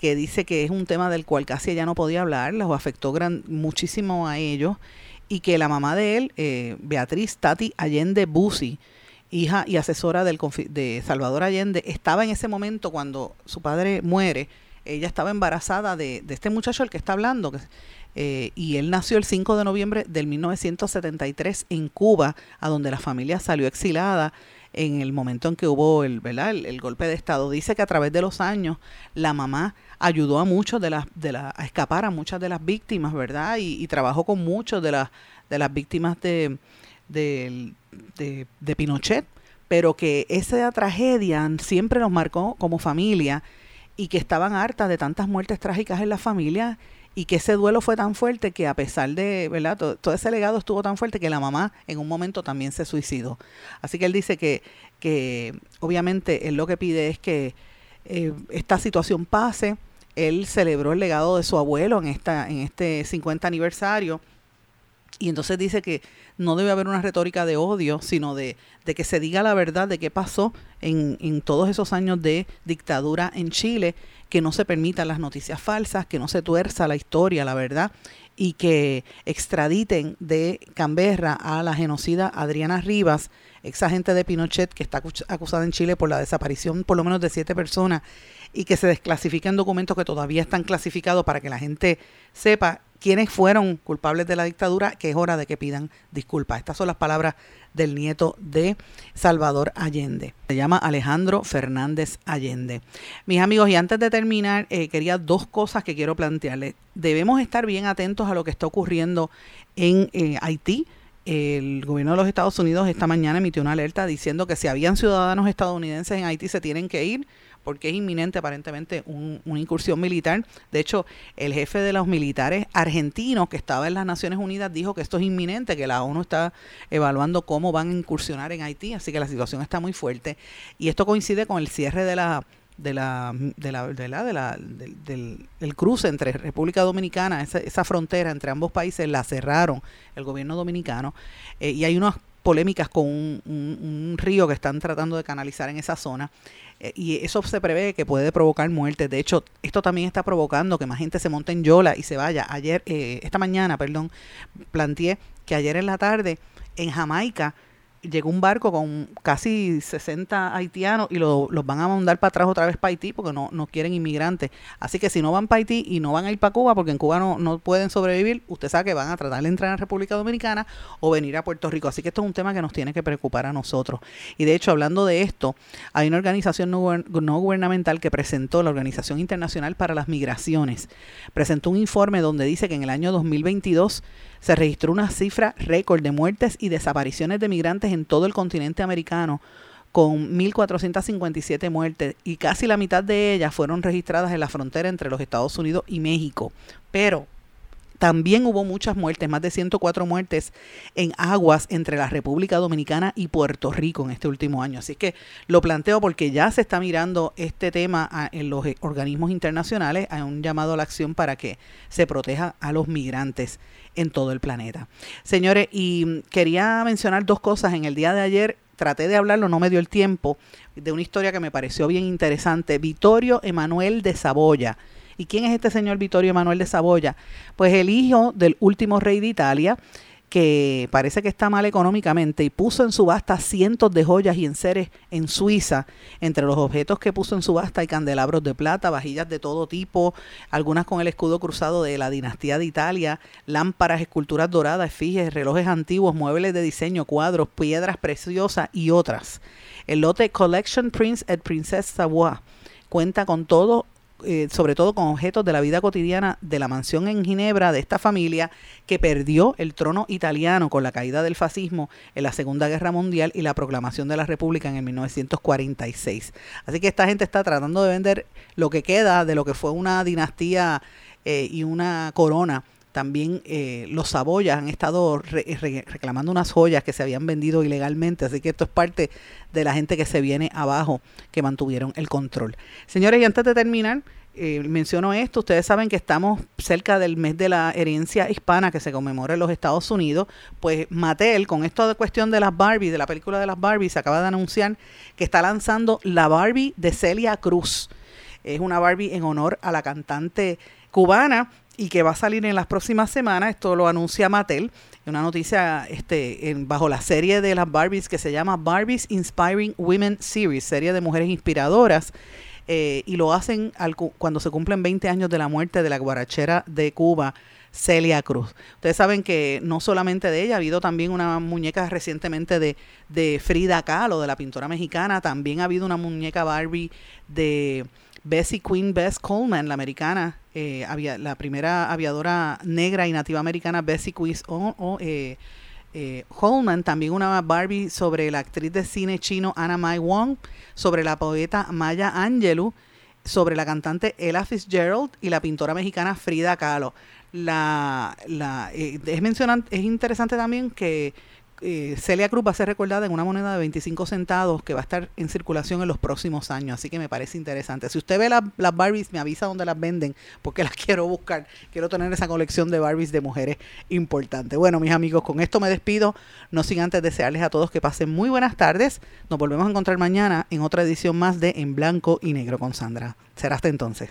que dice que es un tema del cual casi ella no podía hablar, los afectó gran, muchísimo a ellos, y que la mamá de él, eh, Beatriz Tati Allende Busi, hija y asesora del, de Salvador Allende, estaba en ese momento cuando su padre muere, ella estaba embarazada de, de este muchacho el que está hablando, que, eh, y él nació el 5 de noviembre del 1973 en Cuba, a donde la familia salió exilada en el momento en que hubo el, ¿verdad? el, golpe de Estado. Dice que a través de los años la mamá ayudó a muchos de las, de la, a escapar a muchas de las víctimas, ¿verdad? Y, y trabajó con muchos de las, de las víctimas de, de, de, Pinochet, pero que esa tragedia siempre nos marcó como familia y que estaban hartas de tantas muertes trágicas en la familia y que ese duelo fue tan fuerte que a pesar de, ¿verdad? Todo, todo, ese legado estuvo tan fuerte que la mamá en un momento también se suicidó. Así que él dice que, que obviamente él lo que pide es que eh, esta situación pase. Él celebró el legado de su abuelo en, esta, en este 50 aniversario y entonces dice que no debe haber una retórica de odio, sino de, de que se diga la verdad de qué pasó en, en, todos esos años de dictadura en Chile, que no se permitan las noticias falsas, que no se tuerza la historia, la verdad, y que extraditen de Canberra a la genocida Adriana Rivas, ex agente de Pinochet, que está acusada en Chile por la desaparición por lo menos de siete personas, y que se desclasifiquen documentos que todavía están clasificados para que la gente sepa quienes fueron culpables de la dictadura, que es hora de que pidan disculpas. Estas son las palabras del nieto de Salvador Allende. Se llama Alejandro Fernández Allende. Mis amigos, y antes de terminar, eh, quería dos cosas que quiero plantearles. Debemos estar bien atentos a lo que está ocurriendo en eh, Haití. El gobierno de los Estados Unidos esta mañana emitió una alerta diciendo que si habían ciudadanos estadounidenses en Haití se tienen que ir porque es inminente aparentemente un, una incursión militar. De hecho, el jefe de los militares argentinos que estaba en las Naciones Unidas dijo que esto es inminente, que la ONU está evaluando cómo van a incursionar en Haití, así que la situación está muy fuerte. Y esto coincide con el cierre de la de la, de la, de la, de la del, cruce entre República Dominicana, esa, frontera entre ambos países la cerraron el gobierno dominicano eh, y hay unas polémicas con un, río que están tratando de canalizar en esa zona y eso se prevé que puede provocar muertes. De hecho, esto también está provocando que más gente se monte en Yola y se vaya. Ayer, eh, esta mañana, perdón, planteé que ayer en la tarde en Jamaica llegó un barco con casi 60 haitianos y lo, los van a mandar para atrás otra vez para Haití porque no, no quieren inmigrantes. Así que si no van para Haití y no van a ir para Cuba porque en Cuba no, no pueden sobrevivir, usted sabe que van a tratar de entrar en República Dominicana o venir a Puerto Rico. Así que esto es un tema que nos tiene que preocupar a nosotros. Y de hecho, hablando de esto, hay una organización no, no gubernamental que presentó, la Organización Internacional para las Migraciones, presentó un informe donde dice que en el año 2022 se registró una cifra récord de muertes y desapariciones de migrantes en todo el continente americano, con 1.457 muertes y casi la mitad de ellas fueron registradas en la frontera entre los Estados Unidos y México. Pero también hubo muchas muertes, más de 104 muertes en aguas entre la República Dominicana y Puerto Rico en este último año. Así que lo planteo porque ya se está mirando este tema en los organismos internacionales. Hay un llamado a la acción para que se proteja a los migrantes en todo el planeta. Señores, y quería mencionar dos cosas. En el día de ayer traté de hablarlo, no me dio el tiempo, de una historia que me pareció bien interesante. Vittorio Emanuel de Saboya. ¿Y quién es este señor Vittorio Emanuel de Saboya? Pues el hijo del último rey de Italia, que parece que está mal económicamente y puso en subasta cientos de joyas y enseres en Suiza. Entre los objetos que puso en subasta hay candelabros de plata, vajillas de todo tipo, algunas con el escudo cruzado de la dinastía de Italia, lámparas, esculturas doradas, efigies, relojes antiguos, muebles de diseño, cuadros, piedras preciosas y otras. El lote Collection Prince et Princess Savoie cuenta con todo eh, sobre todo con objetos de la vida cotidiana de la mansión en Ginebra de esta familia que perdió el trono italiano con la caída del fascismo en la Segunda Guerra Mundial y la proclamación de la República en el 1946. Así que esta gente está tratando de vender lo que queda de lo que fue una dinastía eh, y una corona también eh, los Saboyas han estado reclamando unas joyas que se habían vendido ilegalmente, así que esto es parte de la gente que se viene abajo, que mantuvieron el control. Señores, y antes de terminar, eh, menciono esto, ustedes saben que estamos cerca del mes de la herencia hispana que se conmemora en los Estados Unidos, pues Mattel, con esto de cuestión de las Barbie, de la película de las Barbie, se acaba de anunciar que está lanzando la Barbie de Celia Cruz. Es una Barbie en honor a la cantante cubana y que va a salir en las próximas semanas. Esto lo anuncia Mattel, una noticia este, en, bajo la serie de las Barbies que se llama Barbies Inspiring Women Series, serie de mujeres inspiradoras. Eh, y lo hacen cuando se cumplen 20 años de la muerte de la guarachera de Cuba, Celia Cruz. Ustedes saben que no solamente de ella, ha habido también una muñeca recientemente de, de Frida Kahlo, de la pintora mexicana, también ha habido una muñeca Barbie de Bessie Queen Bess Coleman, la americana, eh, la primera aviadora negra y nativa americana, Bessie Queen o, eh, eh, Coleman, también una Barbie sobre la actriz de cine chino Anna Mai Wong, sobre la poeta Maya Angelou, sobre la cantante Ella Fitzgerald y la pintora mexicana Frida Kahlo. La, la, es interesante también que eh, Celia Cruz va a ser recordada en una moneda de 25 centavos que va a estar en circulación en los próximos años. Así que me parece interesante. Si usted ve las Barbies, me avisa dónde las venden porque las quiero buscar. Quiero tener esa colección de Barbies de mujeres importante. Bueno, mis amigos, con esto me despido. No sin antes desearles a todos que pasen muy buenas tardes. Nos volvemos a encontrar mañana en otra edición más de En Blanco y Negro con Sandra. Será hasta entonces.